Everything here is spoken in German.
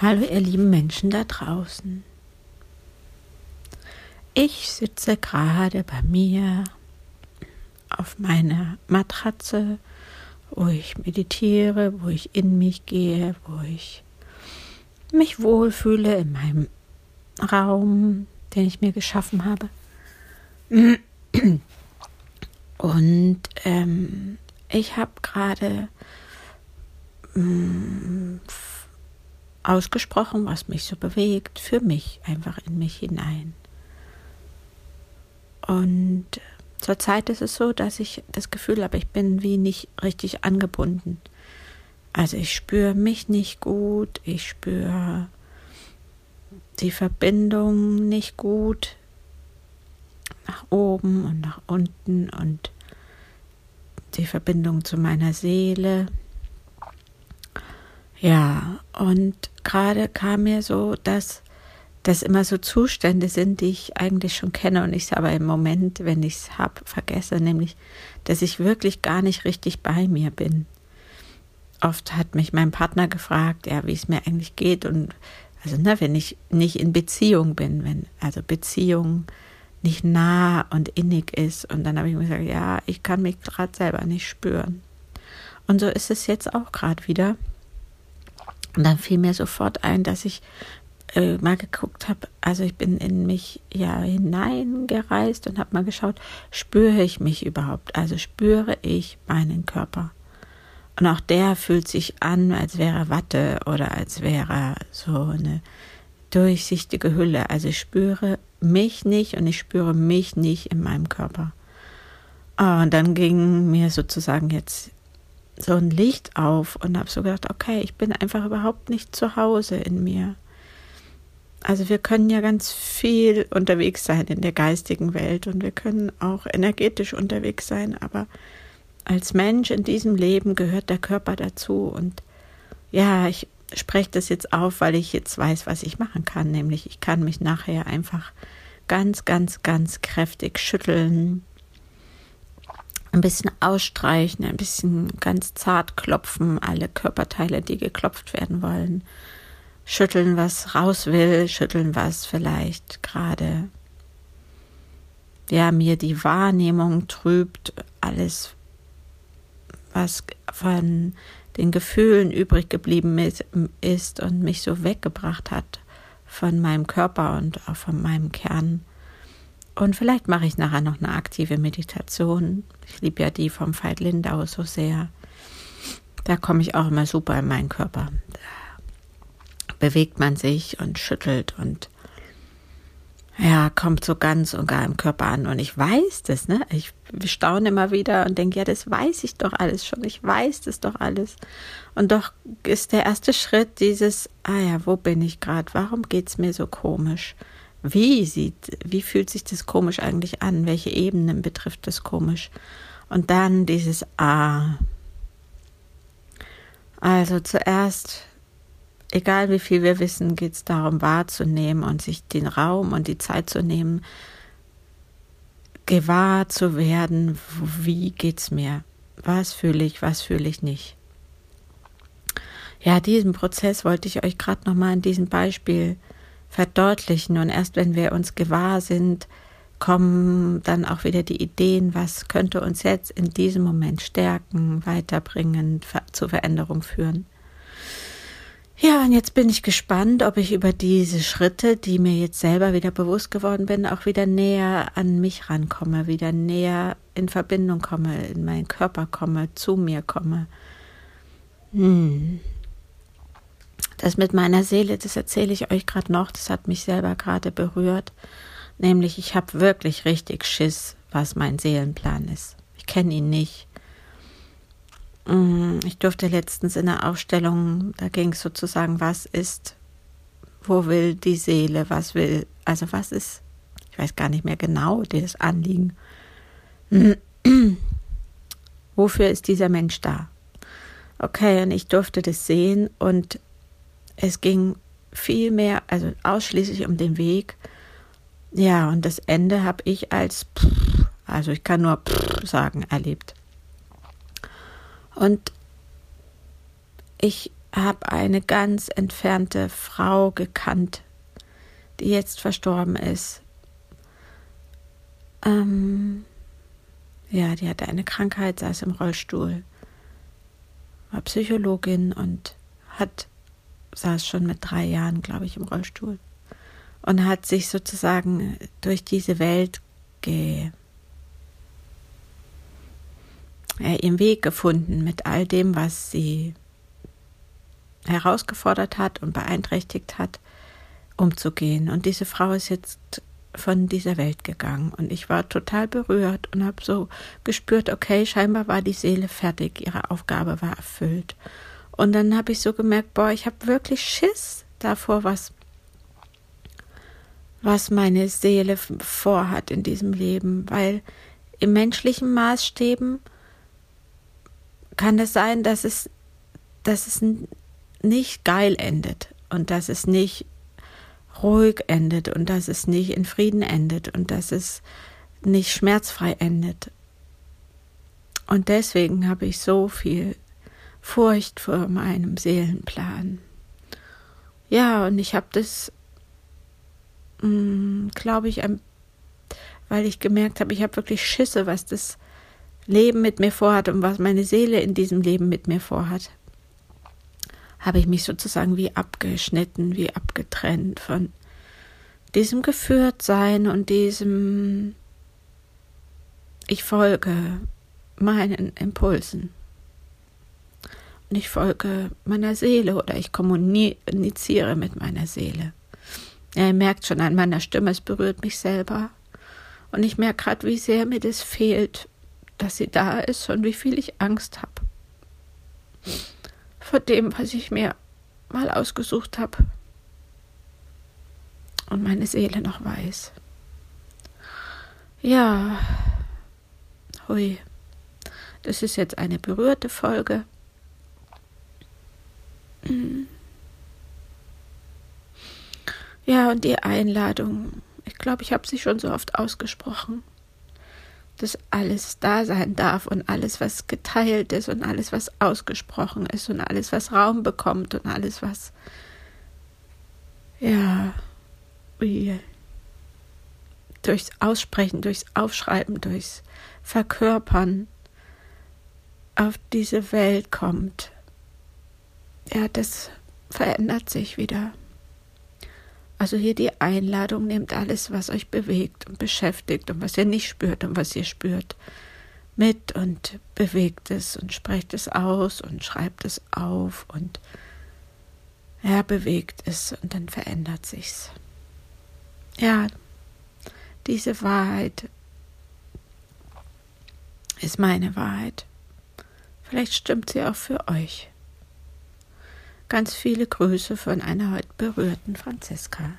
Hallo ihr lieben Menschen da draußen. Ich sitze gerade bei mir auf meiner Matratze, wo ich meditiere, wo ich in mich gehe, wo ich mich wohlfühle in meinem Raum, den ich mir geschaffen habe. Und ähm, ich habe gerade mm, ausgesprochen, was mich so bewegt, für mich einfach in mich hinein. Und zurzeit ist es so, dass ich das Gefühl habe, ich bin wie nicht richtig angebunden. Also ich spüre mich nicht gut, ich spüre die Verbindung nicht gut nach oben und nach unten und die Verbindung zu meiner Seele. Ja, und gerade kam mir so, dass das immer so Zustände sind, die ich eigentlich schon kenne und ich es aber im Moment, wenn ich es habe, vergesse, nämlich, dass ich wirklich gar nicht richtig bei mir bin. Oft hat mich mein Partner gefragt, ja, wie es mir eigentlich geht und also ne, wenn ich nicht in Beziehung bin, wenn also Beziehung nicht nah und innig ist und dann habe ich mir gesagt, ja, ich kann mich gerade selber nicht spüren. Und so ist es jetzt auch gerade wieder. Und dann fiel mir sofort ein, dass ich äh, mal geguckt habe, also ich bin in mich ja hineingereist und habe mal geschaut, spüre ich mich überhaupt? Also spüre ich meinen Körper? Und auch der fühlt sich an, als wäre Watte oder als wäre so eine durchsichtige Hülle. Also ich spüre mich nicht und ich spüre mich nicht in meinem Körper. Ah, und dann ging mir sozusagen jetzt so ein Licht auf und habe so gedacht, okay, ich bin einfach überhaupt nicht zu Hause in mir. Also wir können ja ganz viel unterwegs sein in der geistigen Welt und wir können auch energetisch unterwegs sein, aber als Mensch in diesem Leben gehört der Körper dazu und ja, ich spreche das jetzt auf, weil ich jetzt weiß, was ich machen kann, nämlich ich kann mich nachher einfach ganz, ganz, ganz kräftig schütteln, ein bisschen ausstreichen, ein bisschen ganz zart klopfen, alle Körperteile, die geklopft werden wollen. Schütteln, was raus will, schütteln, was vielleicht gerade ja mir die Wahrnehmung trübt, alles was von den Gefühlen übrig geblieben ist und mich so weggebracht hat von meinem Körper und auch von meinem Kern. Und vielleicht mache ich nachher noch eine aktive Meditation. Ich liebe ja die vom Veit Lindau so sehr. Da komme ich auch immer super in meinen Körper. Da bewegt man sich und schüttelt und ja, kommt so ganz und gar im Körper an. Und ich weiß das, ne? Ich staune immer wieder und denke, ja, das weiß ich doch alles schon. Ich weiß das doch alles. Und doch ist der erste Schritt dieses, ah ja, wo bin ich gerade? Warum geht's mir so komisch? Wie sieht, wie fühlt sich das komisch eigentlich an? Welche Ebenen betrifft das komisch? Und dann dieses Ah. Also zuerst, egal wie viel wir wissen, geht es darum wahrzunehmen und sich den Raum und die Zeit zu nehmen, gewahr zu werden, wie geht's mir? Was fühle ich, was fühle ich nicht? Ja, diesen Prozess wollte ich euch gerade nochmal in diesem Beispiel verdeutlichen. Und erst wenn wir uns gewahr sind, kommen dann auch wieder die Ideen, was könnte uns jetzt in diesem Moment stärken, weiterbringen, zur Veränderung führen. Ja, und jetzt bin ich gespannt, ob ich über diese Schritte, die mir jetzt selber wieder bewusst geworden bin, auch wieder näher an mich rankomme, wieder näher in Verbindung komme, in meinen Körper komme, zu mir komme. Hm. Das mit meiner Seele, das erzähle ich euch gerade noch, das hat mich selber gerade berührt. Nämlich, ich habe wirklich richtig Schiss, was mein Seelenplan ist. Ich kenne ihn nicht. Mm, ich durfte letztens in der Ausstellung, da ging es sozusagen, was ist, wo will die Seele, was will, also was ist, ich weiß gar nicht mehr genau, das Anliegen. Wofür ist dieser Mensch da? Okay, und ich durfte das sehen und es ging viel mehr, also ausschließlich um den Weg. Ja, und das Ende habe ich als, also ich kann nur sagen, erlebt. Und ich habe eine ganz entfernte Frau gekannt, die jetzt verstorben ist. Ähm, ja, die hatte eine Krankheit, saß im Rollstuhl, war Psychologin und hat, saß schon mit drei Jahren, glaube ich, im Rollstuhl und hat sich sozusagen durch diese Welt ge, äh, ihren Weg gefunden mit all dem, was sie herausgefordert hat und beeinträchtigt hat, umzugehen. Und diese Frau ist jetzt von dieser Welt gegangen. Und ich war total berührt und habe so gespürt, okay, scheinbar war die Seele fertig, ihre Aufgabe war erfüllt. Und dann habe ich so gemerkt, boah, ich habe wirklich Schiss davor, was, was meine Seele vorhat in diesem Leben, weil im menschlichen Maßstäben kann es sein, dass es, dass es nicht geil endet und dass es nicht ruhig endet und dass es nicht in Frieden endet und dass es nicht schmerzfrei endet. Und deswegen habe ich so viel Furcht vor meinem Seelenplan. Ja, und ich habe das, mm, glaube ich, weil ich gemerkt habe, ich habe wirklich Schisse, was das Leben mit mir vorhat und was meine Seele in diesem Leben mit mir vorhat habe ich mich sozusagen wie abgeschnitten, wie abgetrennt von diesem Geführtsein und diesem ich folge meinen Impulsen. Und ich folge meiner Seele oder ich kommuniziere mit meiner Seele. Ihr merkt schon an meiner Stimme, es berührt mich selber. Und ich merke gerade, wie sehr mir das fehlt, dass sie da ist und wie viel ich Angst habe vor dem, was ich mir mal ausgesucht habe und meine Seele noch weiß. Ja, hui, das ist jetzt eine berührte Folge. Ja, und die Einladung, ich glaube, ich habe sie schon so oft ausgesprochen. Dass alles da sein darf und alles, was geteilt ist und alles, was ausgesprochen ist und alles, was Raum bekommt und alles, was ja wie durchs Aussprechen, durchs Aufschreiben, durchs Verkörpern auf diese Welt kommt. Ja, das verändert sich wieder. Also hier die Einladung, nehmt alles, was euch bewegt und beschäftigt und was ihr nicht spürt und was ihr spürt, mit und bewegt es und sprecht es aus und schreibt es auf und ja, bewegt es und dann verändert sich's. Ja, diese Wahrheit ist meine Wahrheit. Vielleicht stimmt sie auch für euch. Ganz viele Grüße von einer heute berührten Franziska.